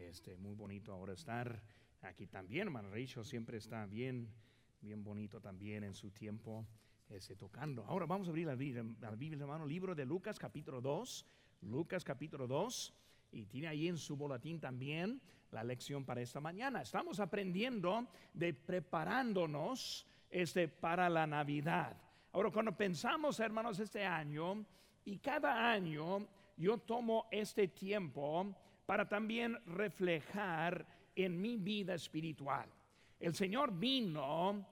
Este, muy bonito ahora estar aquí también, Rachel siempre está bien, bien bonito también en su tiempo este, tocando. Ahora vamos a abrir la Biblia, la Biblia, hermano, libro de Lucas capítulo 2, Lucas capítulo 2, y tiene ahí en su boletín también la lección para esta mañana. Estamos aprendiendo de preparándonos este, para la Navidad. Ahora, cuando pensamos, hermanos, este año, y cada año yo tomo este tiempo para también reflejar en mi vida espiritual. El Señor vino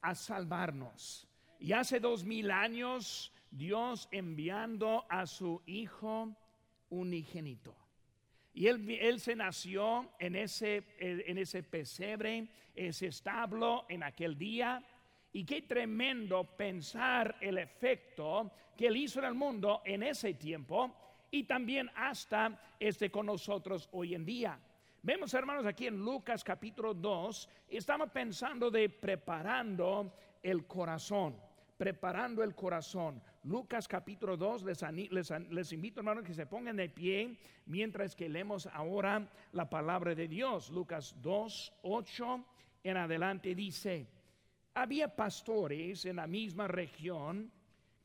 a salvarnos. Y hace dos mil años Dios enviando a su Hijo unigénito. Y él, él, se nació en ese, en ese pesebre, ese establo en aquel día. Y qué tremendo pensar el efecto que él hizo en el mundo en ese tiempo y también hasta este con nosotros hoy en día. Vemos hermanos aquí en Lucas capítulo 2, estamos pensando de preparando el corazón, preparando el corazón. Lucas capítulo 2, les, les, les, invito hermanos que se pongan de pie mientras que leemos ahora la palabra de Dios. Lucas 2, 8 en adelante dice, había pastores en la misma región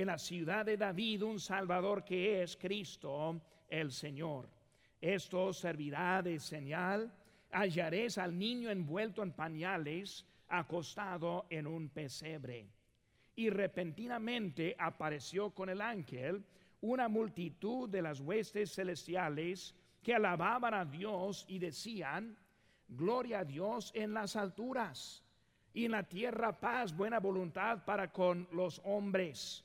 en la ciudad de David un Salvador que es Cristo el Señor. Esto servirá de señal. Hallaréis al niño envuelto en pañales, acostado en un pesebre. Y repentinamente apareció con el ángel una multitud de las huestes celestiales que alababan a Dios y decían, Gloria a Dios en las alturas y en la tierra paz, buena voluntad para con los hombres.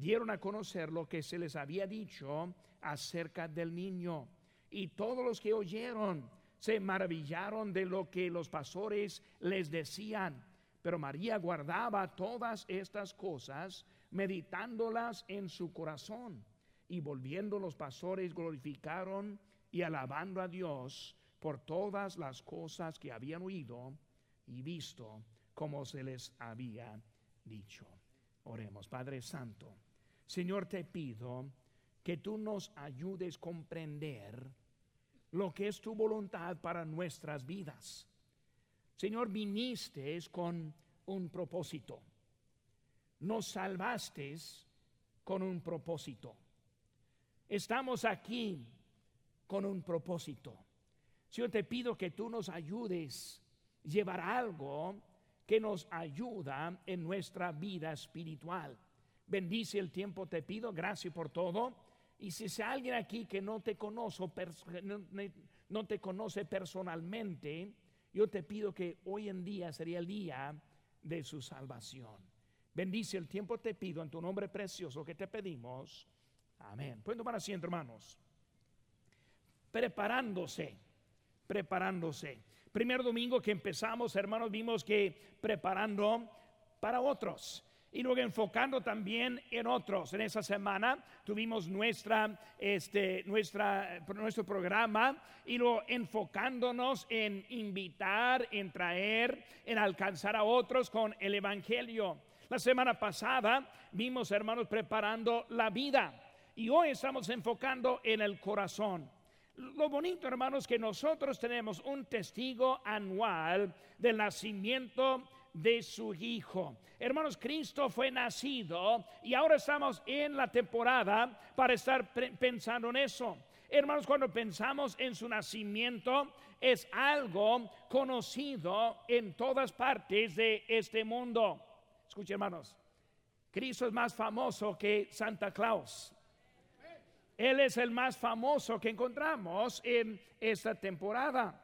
dieron a conocer lo que se les había dicho acerca del niño. Y todos los que oyeron se maravillaron de lo que los pastores les decían. Pero María guardaba todas estas cosas, meditándolas en su corazón. Y volviendo los pastores glorificaron y alabando a Dios por todas las cosas que habían oído y visto como se les había dicho. Oremos, Padre Santo. Señor, te pido que tú nos ayudes a comprender lo que es tu voluntad para nuestras vidas. Señor, viniste con un propósito. Nos salvaste con un propósito. Estamos aquí con un propósito. Señor, te pido que tú nos ayudes a llevar algo que nos ayuda en nuestra vida espiritual. Bendice el tiempo, te pido, gracias por todo. Y si es alguien aquí que no te conoce, no te conoce personalmente, yo te pido que hoy en día sería el día de su salvación. Bendice el tiempo, te pido, en tu nombre precioso que te pedimos. Amén. Pueden tomar asiento, hermanos. Preparándose, preparándose. Primer domingo que empezamos, hermanos, vimos que preparando para otros y luego enfocando también en otros. En esa semana tuvimos nuestra, este, nuestra, nuestro programa y luego enfocándonos en invitar, en traer, en alcanzar a otros con el Evangelio. La semana pasada vimos, hermanos, preparando la vida y hoy estamos enfocando en el corazón. Lo bonito, hermanos, que nosotros tenemos un testigo anual del nacimiento de su Hijo. Hermanos, Cristo fue nacido y ahora estamos en la temporada para estar pensando en eso. Hermanos, cuando pensamos en su nacimiento, es algo conocido en todas partes de este mundo. Escuchen, hermanos, Cristo es más famoso que Santa Claus. Él es el más famoso que encontramos en esta temporada.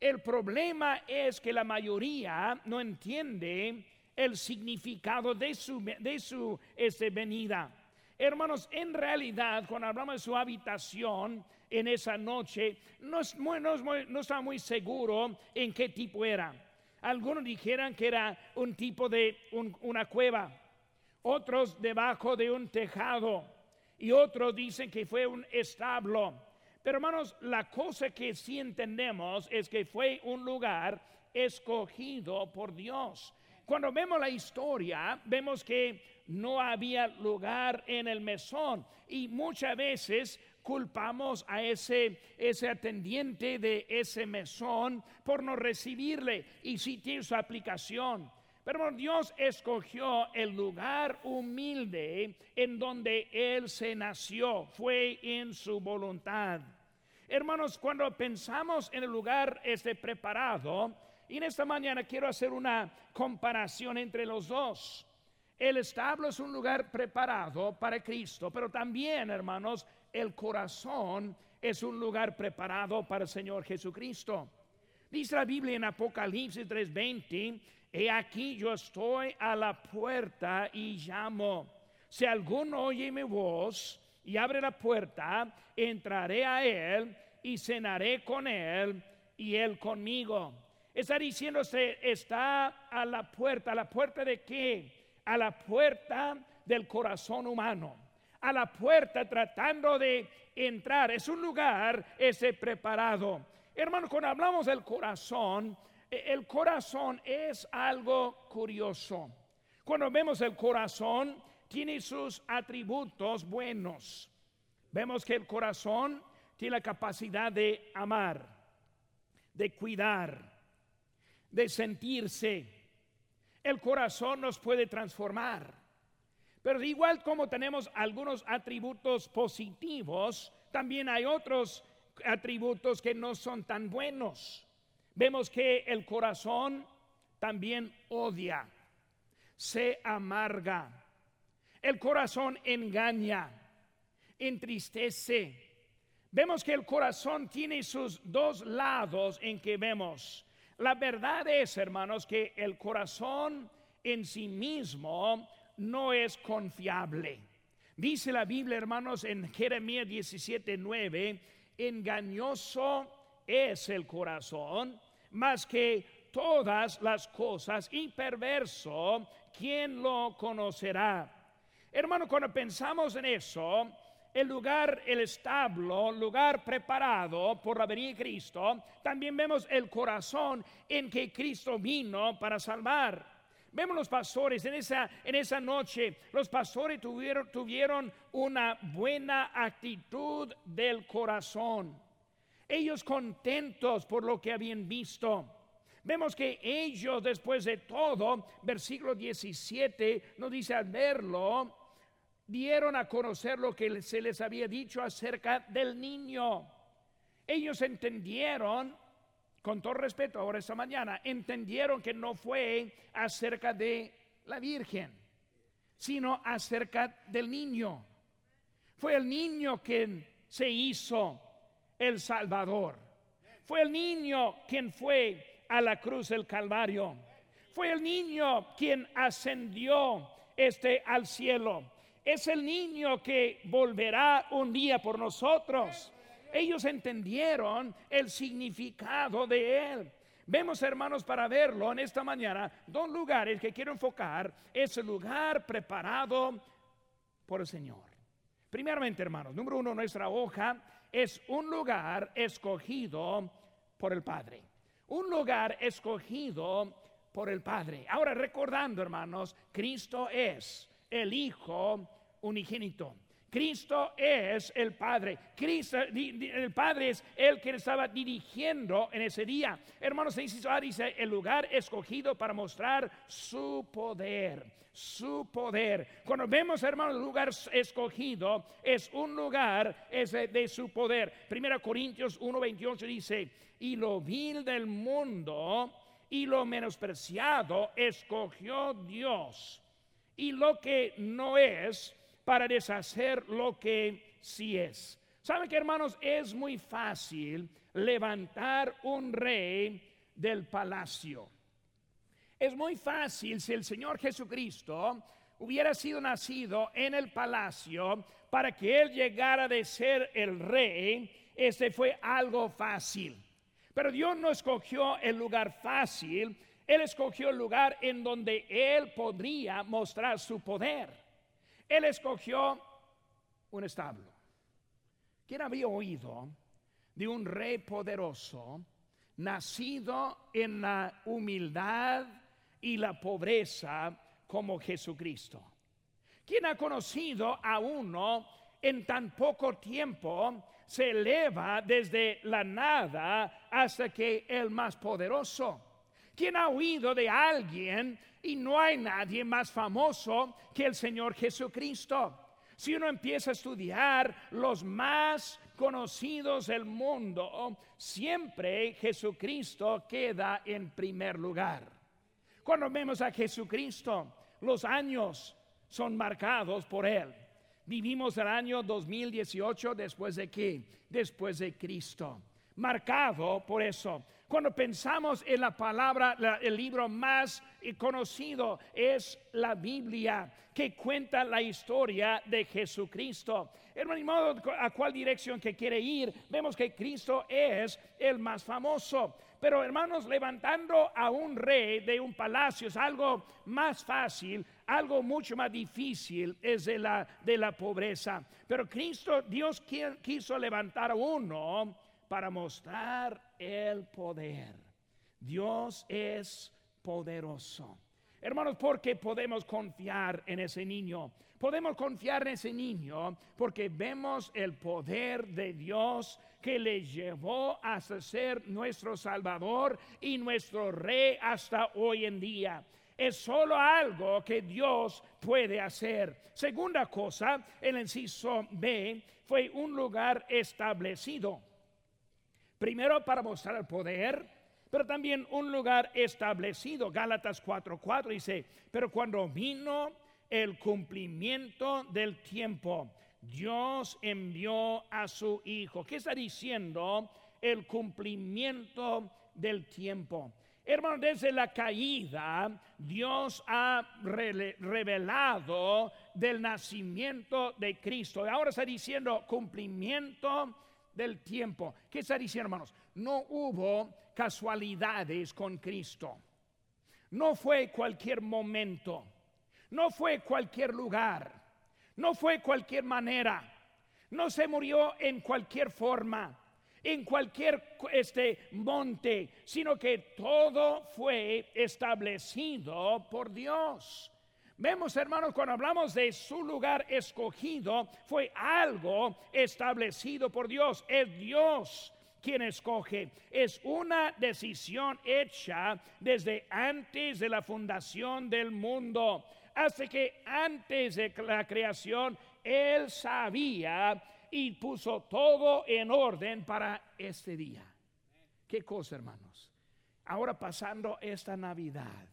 El problema es que la mayoría no entiende el significado de su, de su este, venida. Hermanos, en realidad, cuando hablamos de su habitación en esa noche, no, no, está muy seguro en qué tipo era. Algunos dijeran que era un tipo de una cueva, otros debajo de un tejado y otros dicen que fue un establo. Pero hermanos, la cosa que sí entendemos es que fue un lugar escogido por Dios. Cuando vemos la historia, vemos que no había lugar en el mesón y muchas veces culpamos a ese, ese atendiente de ese mesón por no recibirle y sí tiene su aplicación. Pero Dios escogió el lugar humilde en donde Él se nació, fue en su voluntad. Hermanos, cuando pensamos en el lugar este preparado, y en esta mañana quiero hacer una comparación entre los dos. El establo es un lugar preparado para Cristo, pero también, hermanos, el corazón es un lugar preparado para el Señor Jesucristo. Dice la Biblia en Apocalipsis 3:20, He aquí yo estoy a la puerta y llamo. Si alguno oye mi voz y abre la puerta, entraré a él y cenaré con él y él conmigo. Está diciendo usted, está a la puerta. ¿A la puerta de qué? A la puerta del corazón humano. A la puerta tratando de entrar. Es un lugar ese preparado. Hermano, cuando hablamos del corazón, e, el corazón es algo curioso. Cuando vemos el corazón, tiene sus atributos buenos. Vemos que el corazón tiene la capacidad de amar, de cuidar, de sentirse. El corazón nos puede transformar. Pero igual como tenemos algunos atributos positivos, también hay otros atributos que no son tan buenos. Vemos que el corazón también odia, se amarga, el corazón engaña, entristece. Vemos que el corazón tiene sus dos lados en que vemos. La verdad es, hermanos, que el corazón en sí mismo no es confiable. Dice la Biblia, hermanos, en Jeremías 17:9, engañoso es el corazón más que todas las cosas y perverso, ¿quién lo conocerá? Hermano, cuando pensamos en eso, el lugar, el establo, lugar preparado por la venida de Cristo, también vemos el corazón en que Cristo vino para salvar. Vemos los pastores en esa, en esa noche, los pastores tuvieron, tuvieron una buena actitud del corazón. Ellos contentos por lo que habían visto. Vemos que ellos, después de todo, versículo 17 nos dice al verlo, dieron a conocer lo que se les había dicho acerca del niño. Ellos entendieron, con todo respeto ahora esta mañana, entendieron que no fue acerca de la Virgen, sino acerca del niño. Fue el niño quien se hizo el Salvador. Fue el niño quien fue a la cruz del Calvario. Fue el niño quien ascendió este al cielo. Es el niño que volverá un día por nosotros. Ellos entendieron el significado de él. Vemos, hermanos, para verlo en esta mañana, dos lugares que quiero enfocar. Es el lugar preparado por el Señor. Primeramente, hermanos, número uno, nuestra hoja es un lugar escogido por el Padre. Un lugar escogido por el Padre. Ahora recordando, hermanos, Cristo es el Hijo unigénito. Cristo es el Padre. Cristo, el Padre es el que estaba dirigiendo en ese día. Hermanos, dice el lugar escogido para mostrar su poder. Su poder. Cuando vemos, hermanos, el lugar escogido es un lugar es de, su poder. Primera Corintios 1:28 dice, y lo vil del mundo y lo menospreciado escogió Dios. Y lo que no es para deshacer lo que sí es. ¿Saben que hermanos? Es muy fácil levantar un rey del palacio. Es muy fácil si el Señor Jesucristo hubiera sido nacido en el palacio para que Él llegara de ser el rey, ese fue algo fácil. Pero Dios no escogió el lugar fácil, Él escogió el lugar en donde Él podría mostrar su poder. Él escogió un establo. ¿Quién había oído de un rey poderoso, nacido en la humildad y la pobreza como Jesucristo? ¿Quién ha conocido a uno en tan poco tiempo se eleva desde la nada hasta que el más poderoso? ¿Quién ha oído de alguien y no hay nadie más famoso que el Señor Jesucristo. Si uno empieza a estudiar los más conocidos del mundo, siempre Jesucristo queda en primer lugar. Cuando vemos a Jesucristo, los años son marcados por Él. Vivimos el año 2018 después de qué? Después de Cristo. Marcado por eso. Cuando pensamos en la palabra, el libro más conocido es la Biblia, que cuenta la historia de Jesucristo. Hermano, a cuál dirección que quiere ir, vemos que Cristo es el más famoso. Pero hermanos, levantando a un rey de un palacio es algo más fácil, algo mucho más difícil es de la, de la pobreza. Pero Cristo, Dios quiso levantar a uno para mostrar el poder. Dios es poderoso. Hermanos, porque podemos confiar en ese niño. Podemos confiar en ese niño porque vemos el poder de Dios que le llevó a ser nuestro Salvador y nuestro Rey hasta hoy en día. Es solo algo que Dios puede hacer. Segunda cosa, el inciso B fue un lugar establecido. Primero para mostrar el poder, pero también un lugar establecido. Gálatas 4:4 dice, pero cuando vino el cumplimiento del tiempo, Dios envió a su Hijo. ¿Qué está diciendo? El cumplimiento del tiempo. Hermano, desde la caída, Dios ha revelado del nacimiento de Cristo. Ahora está diciendo cumplimiento del tiempo. ¿Qué está diciendo, hermanos? No hubo casualidades con Cristo. No fue cualquier momento. No fue cualquier lugar. No fue cualquier manera. No se murió en cualquier forma, en cualquier este monte, sino que todo fue establecido por Dios. Vemos, hermanos, cuando hablamos de su lugar escogido, fue algo establecido por Dios. Es Dios quien escoge. Es una decisión hecha desde antes de la fundación del mundo. Hasta que antes de la creación, Él sabía y puso todo en orden para este día. ¿Qué cosa, hermanos? Ahora pasando esta Navidad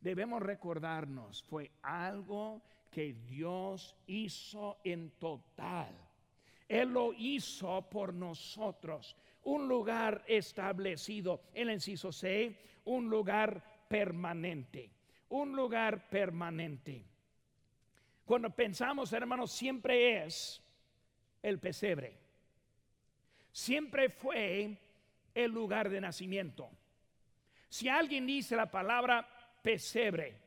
debemos recordarnos, fue algo que Dios hizo en total. Él lo hizo por nosotros. Un lugar establecido, el inciso C, un lugar permanente. Un lugar permanente. Cuando pensamos, hermanos, siempre es el pesebre. Siempre fue el lugar de nacimiento. Si alguien dice la palabra pesebre,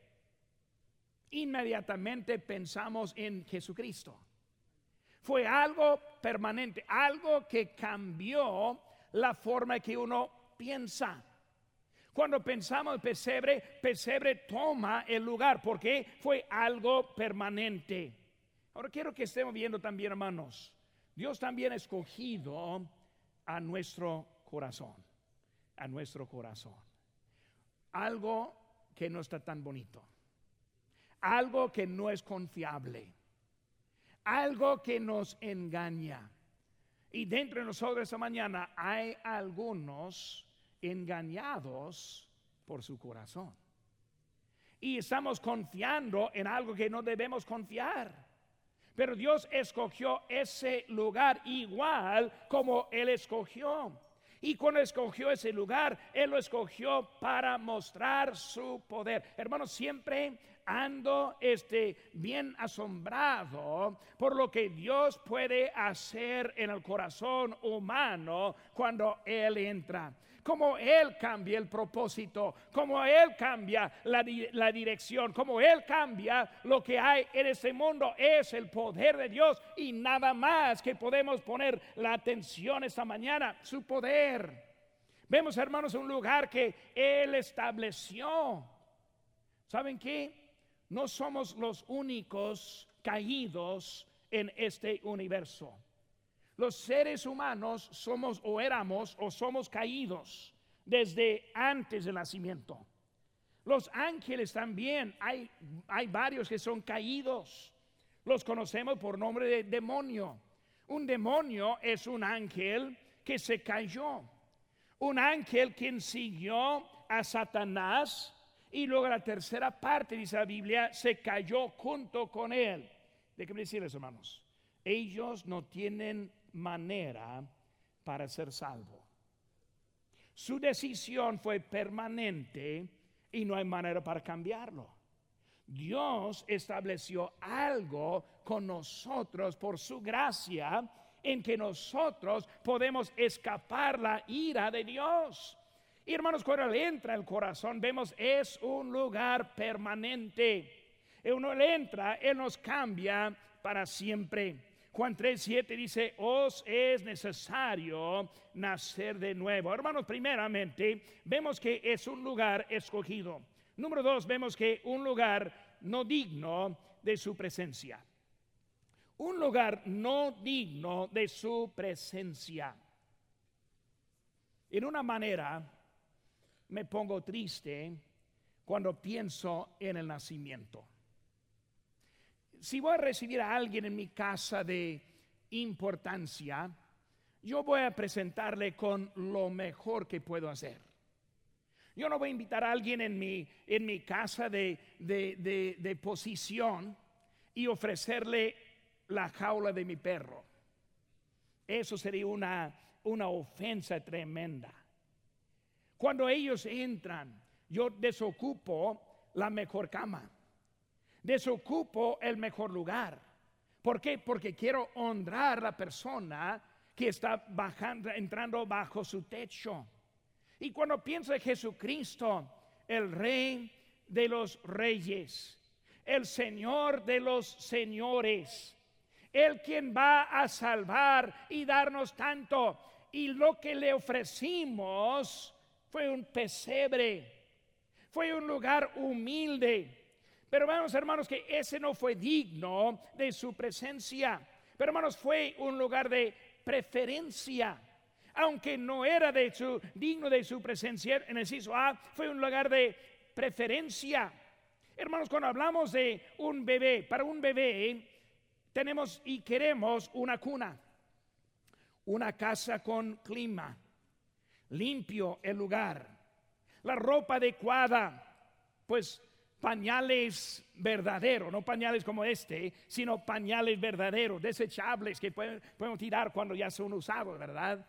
inmediatamente pensamos en Jesucristo. Fue algo permanente, algo que cambió la forma que uno piensa. Cuando pensamos en pesebre, pesebre toma el lugar porque fue algo permanente. Ahora quiero que estemos viendo también, hermanos, Dios también ha escogido a nuestro corazón, a nuestro corazón. Algo que no está tan bonito, algo que no es confiable, algo que nos engaña. Y dentro de nosotros esta mañana hay algunos engañados por su corazón. Y estamos confiando en algo que no debemos confiar. Pero Dios escogió ese lugar igual como Él escogió. Y cuando escogió ese lugar, Él lo escogió para mostrar su poder. Hermanos, siempre ando este, bien asombrado por lo que Dios puede hacer en el corazón humano cuando Él entra como Él cambia el propósito, como Él cambia la, dirección, como Él cambia lo que hay en este mundo. Es el poder de Dios y nada más que podemos poner la atención esta mañana, su poder. Vemos, hermanos, un lugar que Él estableció. ¿Saben qué? No somos los únicos caídos en este universo. Los seres humanos somos o éramos o somos caídos desde antes del nacimiento. Los ángeles también, hay, hay varios que son caídos. Los conocemos por nombre de demonio. Un demonio es un ángel que se cayó. Un ángel quien siguió a Satanás y luego la tercera parte, dice la Biblia, se cayó junto con él. Déjenme decirles, hermanos, ellos no tienen manera para ser salvo. Su decisión fue permanente y no hay manera para cambiarlo. Dios estableció algo con nosotros por su gracia en que nosotros podemos escapar la ira de Dios. Y hermanos, cuando Él entra el corazón, vemos es un lugar permanente. Uno le entra, Él nos cambia para siempre. Juan 3:7 dice, os es necesario nacer de nuevo. Hermanos, primeramente, vemos que es un lugar escogido. Número dos, vemos que un lugar no digno de su presencia. Un lugar no digno de su presencia. En una manera, me pongo triste cuando pienso en el nacimiento si voy a recibir a alguien en mi casa de importancia, yo voy a presentarle con lo mejor que puedo hacer. Yo no voy a invitar a alguien en mi, en mi casa de, de, posición y ofrecerle la jaula de mi perro. Eso sería una, una ofensa tremenda. Cuando ellos entran, yo desocupo la mejor cama desocupo el mejor lugar. ¿Por qué? Porque quiero honrar a la persona que está bajando, entrando bajo su techo. Y cuando pienso en Jesucristo, el rey de los reyes, el señor de los señores, el quien va a salvar y darnos tanto. Y lo que le ofrecimos fue un pesebre, fue un lugar humilde pero vemos, hermanos, que ese no fue digno de su presencia. Pero hermanos, fue un lugar de preferencia. Aunque no era de su, digno de su presencia, en el ciso A fue un lugar de preferencia. Hermanos, cuando hablamos de un bebé, para un bebé tenemos y queremos una cuna, una casa con clima, limpio el lugar, la ropa adecuada, pues pañales verdaderos, no pañales como este, sino pañales verdaderos, desechables que podemos tirar cuando ya son usados, ¿verdad?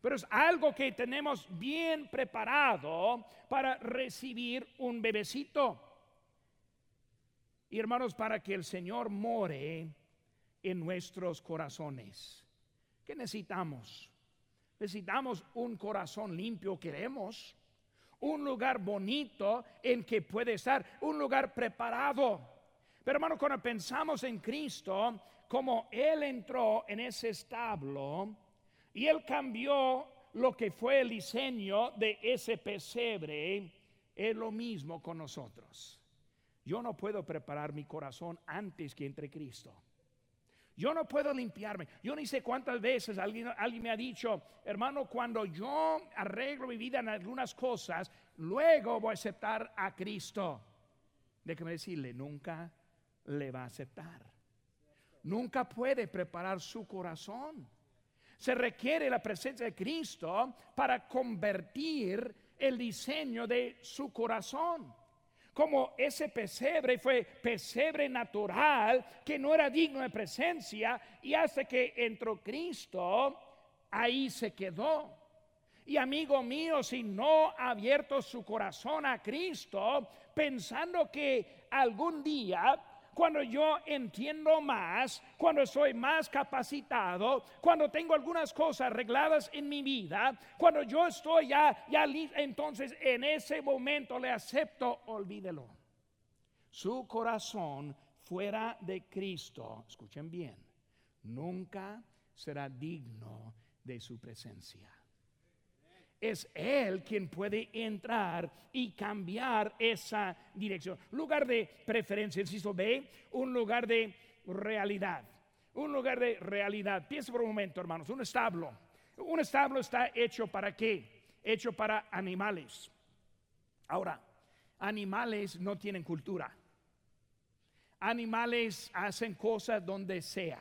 Pero es algo que tenemos bien preparado para recibir un bebecito. Y hermanos, para que el Señor more en nuestros corazones. ¿Qué necesitamos? Necesitamos un corazón limpio, queremos un lugar bonito en que puede estar, un lugar preparado. Pero hermano, cuando pensamos en Cristo, como Él entró en ese establo y Él cambió lo que fue el diseño de ese pesebre, es lo mismo con nosotros. Yo no puedo preparar mi corazón antes que entre Cristo. Yo no puedo limpiarme. Yo ni sé cuántas veces alguien, alguien me ha dicho, hermano, cuando yo arreglo mi vida en algunas cosas, luego voy a aceptar a Cristo. Déjeme decirle, nunca le va a aceptar. Nunca puede preparar su corazón. Se requiere la presencia de Cristo para convertir el diseño de su corazón como ese pesebre fue pesebre natural que no era digno de presencia y hace que entró Cristo, ahí se quedó. Y amigo mío, si no ha abierto su corazón a Cristo, pensando que algún día cuando yo entiendo más, cuando soy más capacitado, cuando tengo algunas cosas arregladas en mi vida, cuando yo estoy ya, ya entonces en ese momento le acepto, olvídelo. Su corazón fuera de Cristo, escuchen bien, nunca será digno de su presencia es Él quien puede entrar y cambiar esa dirección. Lugar de preferencia, insisto, B, un lugar de realidad. Un lugar de realidad. Piensa por un momento, hermanos, un establo. Un establo está hecho para qué? Hecho para animales. Ahora, animales no tienen cultura. Animales hacen cosas donde sea.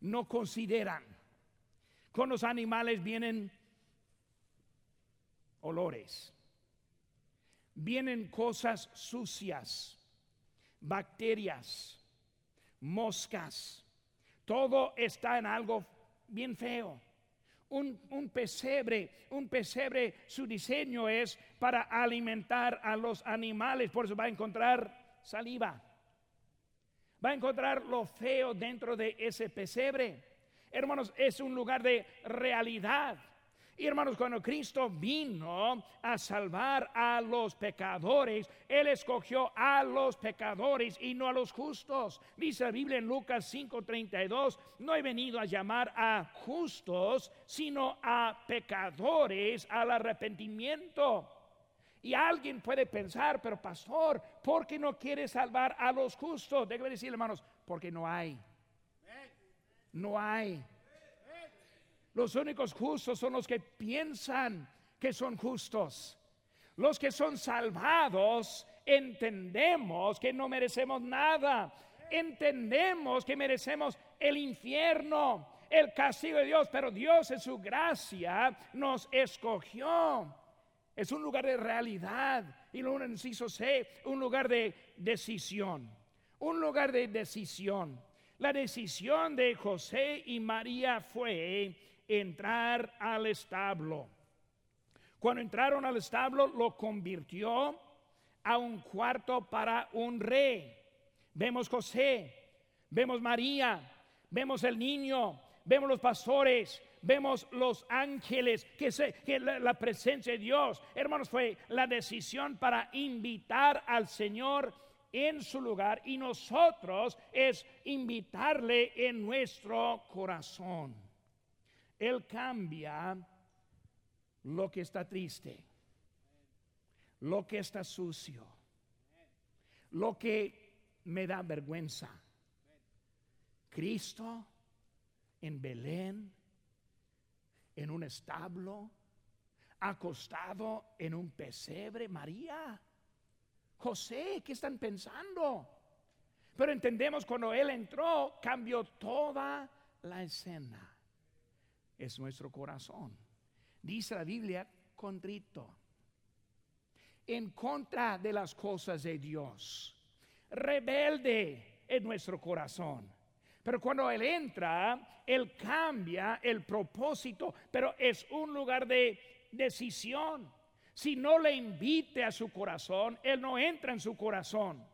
No consideran. Con los animales vienen olores. Vienen cosas sucias, bacterias, moscas. Todo está en algo bien feo. Un, un, pesebre, un pesebre, su diseño es para alimentar a los animales, por eso va a encontrar saliva. Va a encontrar lo feo dentro de ese pesebre. Hermanos, es un lugar de realidad. Y hermanos, cuando Cristo vino a salvar a los pecadores, Él escogió a los pecadores y no a los justos. Dice la Biblia en Lucas 5:32, no he venido a llamar a justos, sino a pecadores al arrepentimiento. Y alguien puede pensar, pero pastor, ¿por qué no quiere salvar a los justos? Déjame decir, hermanos, porque no hay. No hay. Los únicos justos son los que piensan que son justos. Los que son salvados entendemos que no merecemos nada. Entendemos que merecemos el infierno, el castigo de Dios, pero Dios en su gracia nos escogió. Es un lugar de realidad y lo inciso C, un lugar de decisión. Un lugar de decisión. La decisión de José y María fue entrar al establo. Cuando entraron al establo, lo convirtió a un cuarto para un rey. Vemos José, vemos María, vemos el niño, vemos los pastores, vemos los ángeles, que, se, que la, la, presencia de Dios, hermanos, fue la decisión para invitar al Señor en su lugar y nosotros es invitarle en nuestro corazón. Él cambia lo que está triste, lo que está sucio, lo que me da vergüenza. Cristo en Belén, en un establo, acostado en un pesebre, María, José, ¿qué están pensando? Pero entendemos cuando Él entró, cambió toda la escena es nuestro corazón. Dice la Biblia, contrito, en contra de las cosas de Dios, rebelde en nuestro corazón. Pero cuando Él entra, Él cambia el propósito, pero es un lugar de decisión. Si no le invite a su corazón, Él no entra en su corazón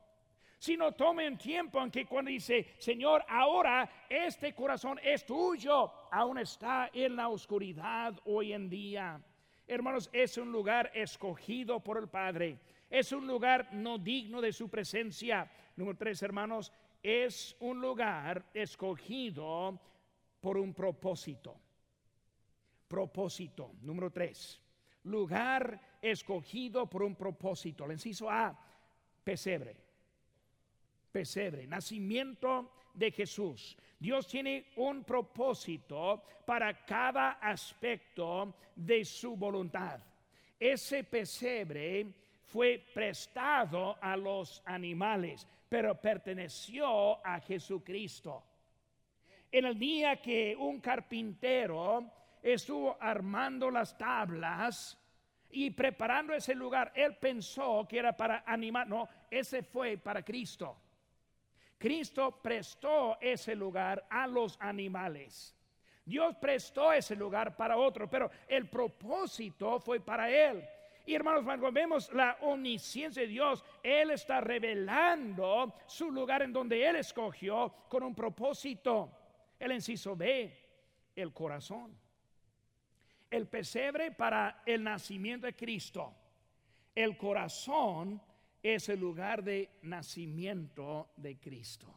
sino tomen tiempo en que cuando dice, Señor, ahora este corazón es tuyo, aún está en la oscuridad hoy en día. Hermanos, es un lugar escogido por el Padre. Es un lugar no digno de su presencia. Número tres, hermanos, es un lugar escogido por un propósito. Propósito. Número tres, lugar escogido por un propósito. Le inciso A, pesebre pesebre, nacimiento de Jesús. Dios tiene un propósito para cada aspecto de su voluntad. Ese pesebre fue prestado a los animales, pero perteneció a Jesucristo. En el día que un carpintero estuvo armando las tablas y preparando ese lugar, él pensó que era para animar, no, ese fue para Cristo. Cristo prestó ese lugar a los animales. Dios prestó ese lugar para otro, pero el propósito fue para él. Y hermanos, cuando vemos la omnisciencia de Dios, Él está revelando su lugar en donde Él escogió con un propósito. El inciso B, el corazón. El pesebre para el nacimiento de Cristo. El corazón es el lugar de nacimiento de Cristo.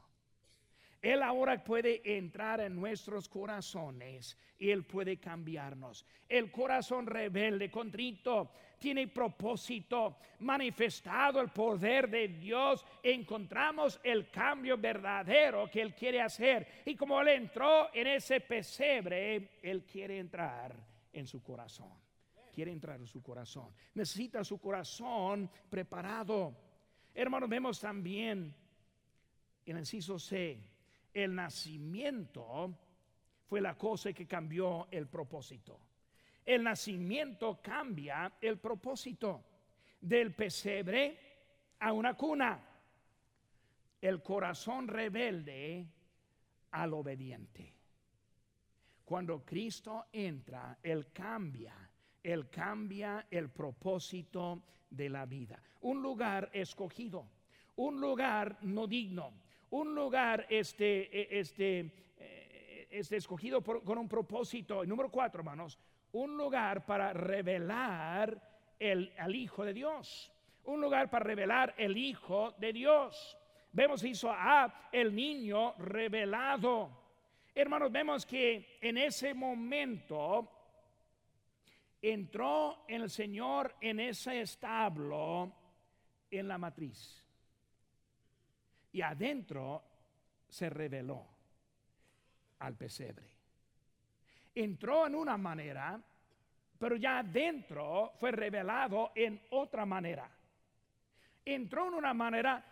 Él ahora puede entrar en nuestros corazones y Él puede cambiarnos. El corazón rebelde, contrito, tiene propósito, manifestado el poder de Dios. Encontramos el cambio verdadero que Él quiere hacer. Y como Él entró en ese pesebre, Él quiere entrar en su corazón. Quiere entrar en su corazón. Necesita su corazón preparado. Hermanos, vemos también el inciso C el nacimiento fue la cosa que cambió el propósito. El nacimiento cambia el propósito del pesebre a una cuna. El corazón rebelde al obediente. Cuando Cristo entra, Él cambia, Él cambia el propósito de la vida. Un lugar escogido, un lugar no digno, un lugar este, e, este, e, este escogido con un propósito. Número cuatro, hermanos, un lugar para revelar el, al Hijo de Dios. Un lugar para revelar el Hijo de Dios. Vemos hizo a el niño revelado. Hermanos, vemos que en ese momento entró el Señor en ese establo en la matriz y adentro se reveló al pesebre. Entró en una manera, pero ya adentro fue revelado en otra manera. Entró en una manera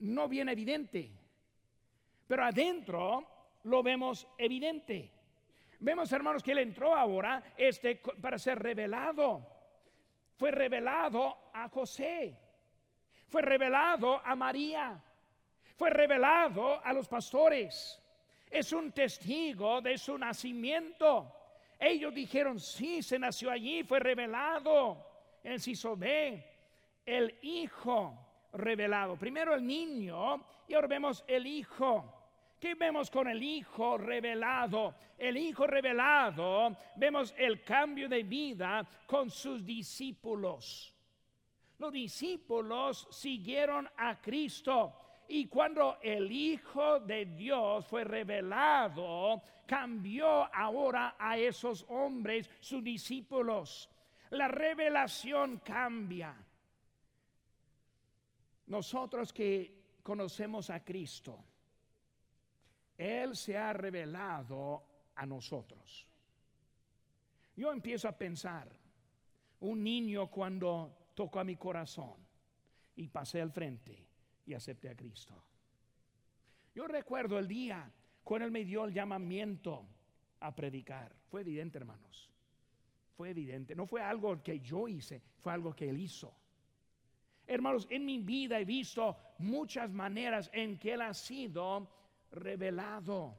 no bien evidente, pero adentro lo vemos evidente. Vemos, hermanos, que él entró ahora este, para ser revelado. Fue revelado a José. Fue revelado a María fue revelado a los pastores. Es un testigo de su nacimiento. Ellos dijeron, sí, se nació allí, fue revelado. En el B, el hijo revelado. Primero el niño y ahora vemos el hijo. ¿Qué vemos con el Hijo revelado? El Hijo revelado, vemos el cambio de vida con sus discípulos. Los discípulos siguieron a Cristo y cuando el Hijo de Dios fue revelado, cambió ahora a esos hombres, sus discípulos. La revelación cambia. Nosotros que conocemos a Cristo, Él se ha revelado a nosotros. Yo empiezo a pensar, un niño cuando tocó a mi corazón y pasé al frente y acepté a Cristo. Yo recuerdo el día cuando Él me dio el llamamiento a predicar. Fue evidente, hermanos. Fue evidente. No fue algo que yo hice, fue algo que Él hizo. Hermanos, en mi vida he visto muchas maneras en que Él ha sido revelado.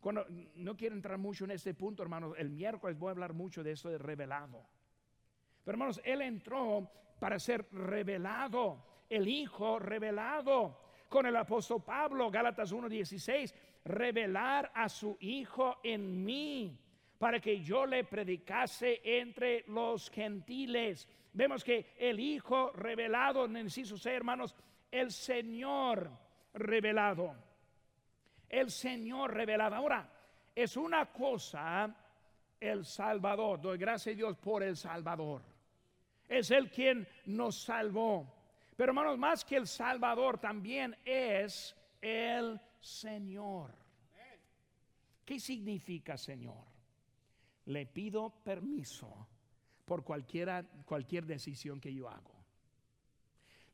Cuando, no quiero entrar mucho en este punto, hermanos. El miércoles voy a hablar mucho de eso de revelado. Pero hermanos, Él entró para ser revelado el Hijo revelado. Con el apóstol Pablo, Gálatas 1:16, revelar a su Hijo en mí para que yo le predicase entre los gentiles. Vemos que el Hijo revelado, en inciso C, hermanos, el Señor revelado. El Señor revelado. Ahora, es una cosa el Salvador. Doy gracias a Dios por el Salvador. Es el quien nos salvó. Pero hermanos, más que el Salvador también es el Señor. ¿Qué significa Señor? Le pido permiso por cualquiera, cualquier decisión que yo hago.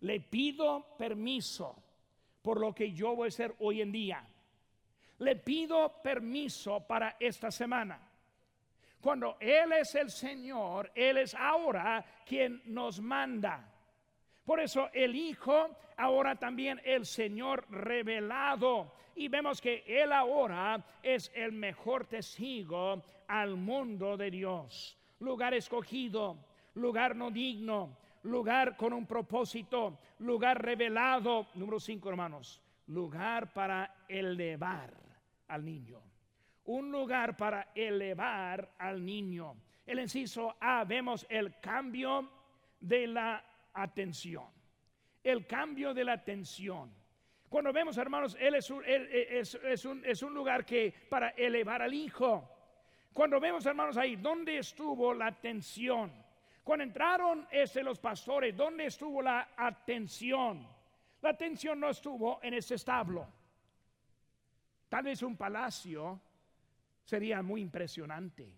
Le pido permiso por lo que yo voy a hacer hoy en día. Le pido permiso para esta semana. Cuando Él es el Señor, Él es ahora quien nos manda. Por eso el Hijo, ahora también el Señor revelado. Y vemos que Él ahora es el mejor testigo al mundo de Dios. Lugar escogido, lugar no digno, lugar con un propósito, lugar revelado. Número cinco, hermanos, lugar para elevar al niño. Un lugar para elevar al niño. El inciso A, vemos el cambio de la atención. El cambio de la atención. Cuando vemos, hermanos, él es un, un, es un lugar que para elevar al hijo. Cuando vemos, hermanos, ahí, ¿dónde estuvo la atención? Cuando entraron este, los pastores, ¿dónde estuvo la atención? La atención no estuvo en ese establo. Tal vez un palacio sería muy impresionante.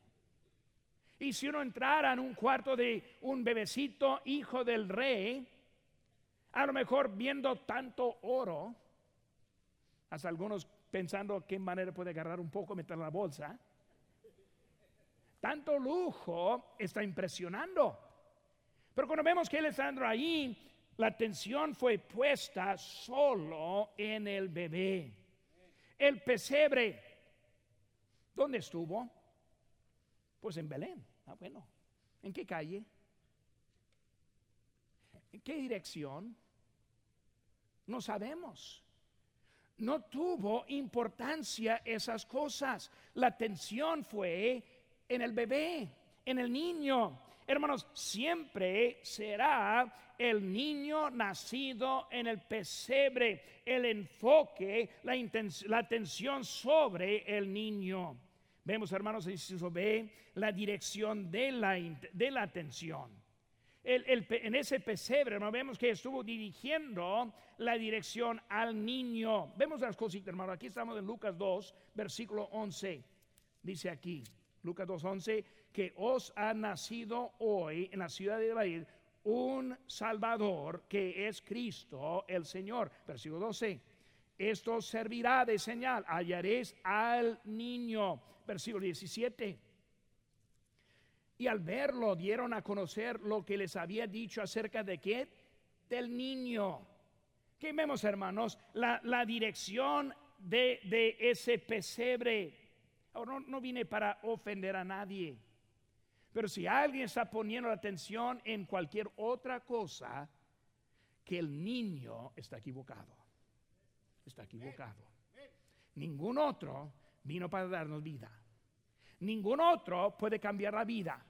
Y si uno entrara en un cuarto de un bebecito, hijo del rey, a lo mejor viendo tanto oro, hasta algunos pensando qué manera puede agarrar un poco, meter la bolsa. Tanto lujo está impresionando. Pero cuando vemos que él está ahí, la atención fue puesta solo en el bebé. El pesebre, ¿dónde estuvo? Pues en Belén. Ah, bueno. ¿En qué calle? ¿En qué dirección? No sabemos. No tuvo importancia esas cosas. La atención fue en el bebé, en el niño. Hermanos, siempre será el niño nacido en el pesebre, el enfoque, la, la atención sobre el niño. Vemos, hermanos, en ve la dirección de la, de la atención. en ese pesebre, ¿no? vemos que estuvo dirigiendo la dirección al niño. Vemos las cositas, hermano. Aquí estamos en Lucas 2, versículo 11. Dice aquí, Lucas 2.11, que os ha nacido hoy en la ciudad de David un Salvador que es Cristo el Señor. Versículo 12. Esto servirá de señal. Hallaréis al niño. Versículo 17. Y al verlo dieron a conocer lo que les había dicho acerca de qué? Del niño. ¿Qué vemos, hermanos? La, la dirección de, de ese pesebre Ahora no, viene para ofender a nadie. Pero si alguien está poniendo atención en cualquier otra cosa, que el niño está equivocado. Está equivocado. Ningún otro vino para darnos vida. Ningún otro puede cambiar la vida.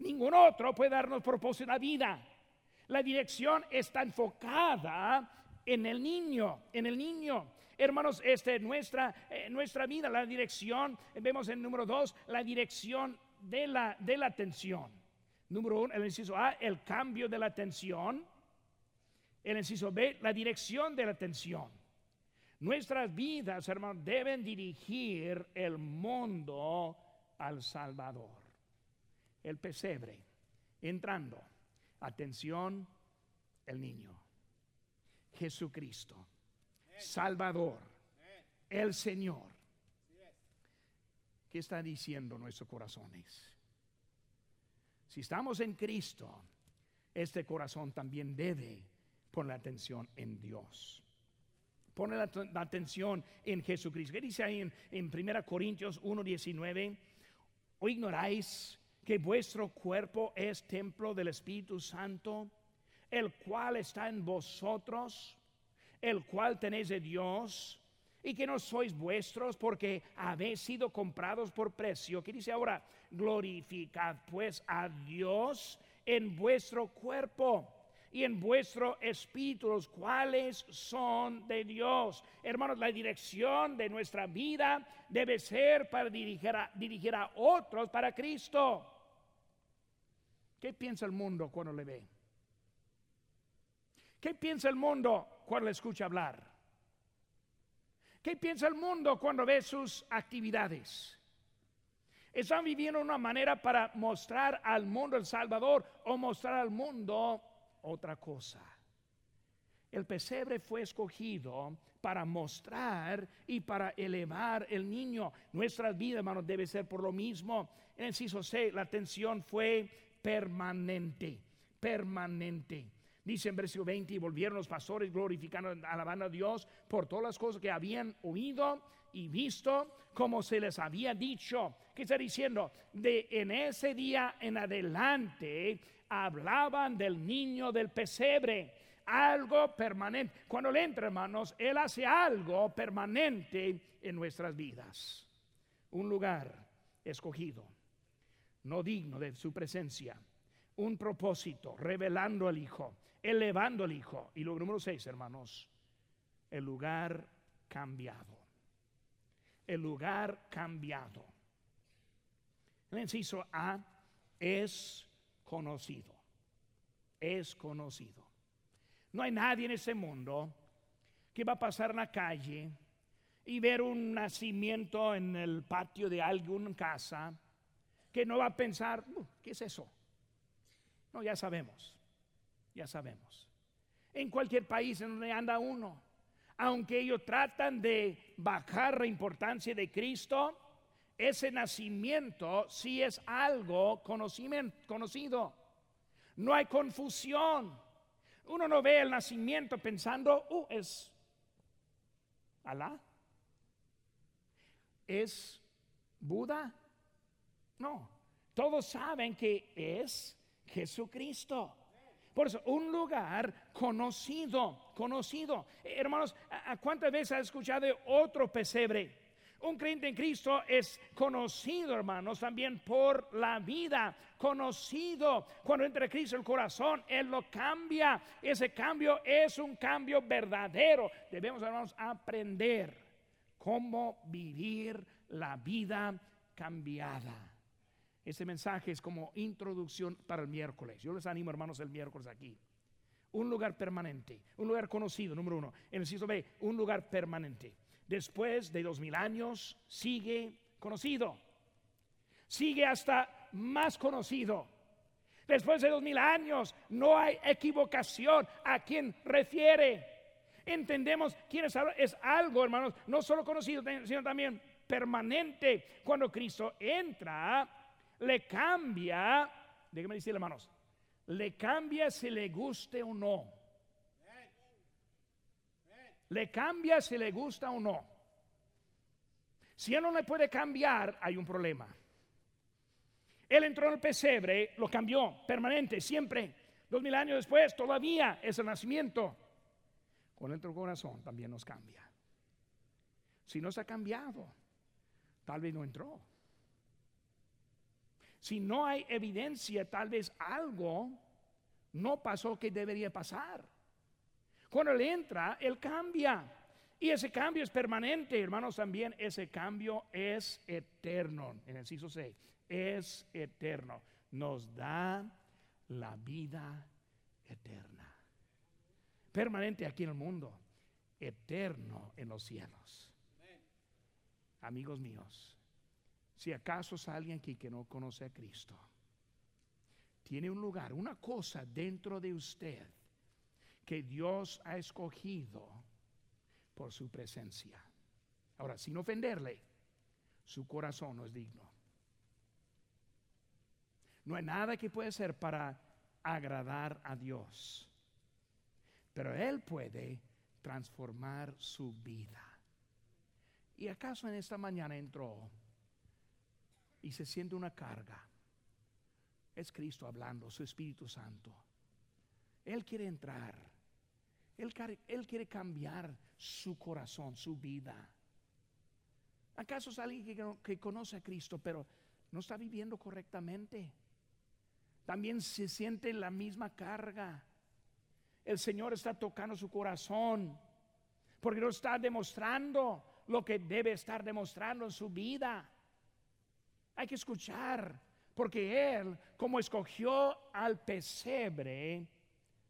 Ningún otro puede darnos propósito a la vida. La dirección está enfocada en el niño, en el niño. Hermanos, este, nuestra, eh, nuestra vida, la dirección, vemos en número dos, la dirección de la, de la atención. Número uno, el inciso A, el cambio de la atención. El inciso B, la dirección de la atención. Nuestras vidas, hermanos, deben dirigir el mundo al Salvador. El pesebre, entrando. Atención, el niño. Jesucristo. Salvador, el Señor. ¿Qué está diciendo nuestros corazones? Si estamos en Cristo, este corazón también debe poner atención en Dios. Pone la, atención en Jesucristo. ¿Qué dice ahí en, en 1 Corintios 1:19? ¿O ignoráis que vuestro cuerpo es templo del Espíritu Santo, el cual está en vosotros? el cual tenéis de Dios y que no sois vuestros porque habéis sido comprados por precio. ¿Qué dice ahora? Glorificad pues a Dios en vuestro cuerpo y en vuestro espíritu, los cuales son de Dios. Hermanos, la dirección de nuestra vida debe ser para dirigir a, dirigir a otros para Cristo. ¿Qué piensa el mundo cuando le ve? ¿Qué piensa el mundo cuando le escucha hablar? ¿Qué piensa el mundo cuando ve sus actividades? Están viviendo una manera para mostrar al mundo el Salvador o mostrar al mundo otra cosa. El pesebre fue escogido para mostrar y para elevar el niño. Nuestra vida, hermanos, debe ser por lo mismo. En el inciso C, la atención fue permanente, permanente. Dice en versículo 20, y volvieron los pastores glorificando, alabando a Dios por todas las cosas que habían oído y visto, como se les había dicho. ¿Qué está diciendo? De en ese día en adelante hablaban del niño del pesebre, algo permanente. Cuando le entra, hermanos, Él hace algo permanente en nuestras vidas. Un lugar escogido, no digno de su presencia. Un propósito, revelando al Hijo, elevando al Hijo. Y lo número seis, hermanos, el lugar cambiado. El lugar cambiado. El inciso A es conocido. Es conocido. No hay nadie en ese mundo que va a pasar en la calle y ver un nacimiento en el patio de alguna casa que no va a pensar, uh, ¿qué es eso? No, ya sabemos, ya sabemos. En cualquier país en donde anda uno, aunque ellos tratan de bajar la importancia de Cristo, ese nacimiento sí es algo conocido. No hay confusión. Uno no ve el nacimiento pensando, uh, es Alá. ¿Es Buda? No. Todos saben que es Jesucristo. Por eso, un lugar conocido, conocido. Hermanos, ¿a cuántas veces has escuchado de otro pesebre? Un creyente en Cristo es conocido, hermanos, también por la vida, conocido. Cuando entra Cristo el corazón, Él lo cambia. Ese cambio es un cambio verdadero. Debemos, hermanos, aprender cómo vivir la vida cambiada. Ese mensaje es como introducción para el miércoles. Yo les animo, hermanos, el miércoles aquí. Un lugar permanente, un lugar conocido, número uno. En el sitio B, un lugar permanente después de dos mil años, sigue conocido. Sigue hasta más conocido. Después de dos mil años, no hay equivocación a quien refiere. Entendemos quién es, es algo, hermanos, no solo conocido, sino también permanente. Cuando Cristo entra, le cambia, déjeme decir, hermanos, le cambia si le guste o no le cambia si le gusta o no. Si él no le puede cambiar, hay un problema. Él entró en el pesebre, lo cambió, permanente, siempre. Dos mil años después, todavía es el nacimiento. Con nuestro corazón también nos cambia. Si no se ha cambiado, tal vez no entró. Si no hay evidencia, tal vez algo no pasó que debería pasar. Cuando Él entra, Él cambia. Y ese cambio es permanente, hermanos, también ese cambio es eterno. En el inciso 6, es eterno. Nos da la vida eterna. Permanente aquí en el mundo, eterno en los cielos. Amigos míos, si acaso es alguien aquí que no conoce a Cristo, tiene un lugar, una cosa dentro de usted que Dios ha escogido por su presencia. Ahora, sin ofenderle, su corazón no es digno. No hay nada que puede ser para agradar a Dios, pero Él puede transformar su vida. ¿Y acaso en esta mañana entró y se siente una carga? Es Cristo hablando, su Espíritu Santo. Él quiere entrar él, quiere cambiar su corazón, su vida. ¿Acaso es alguien que, que conoce a Cristo, pero no está viviendo correctamente? También se siente la misma carga. El Señor está tocando su corazón porque no está demostrando lo que debe estar demostrando en su vida. Hay que escuchar, porque Él, como escogió al pesebre,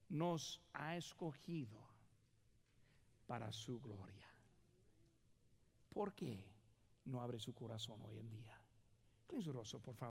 nos ha escogido para su gloria. ¿Por qué no abre su corazón hoy en día? Clean su por favor.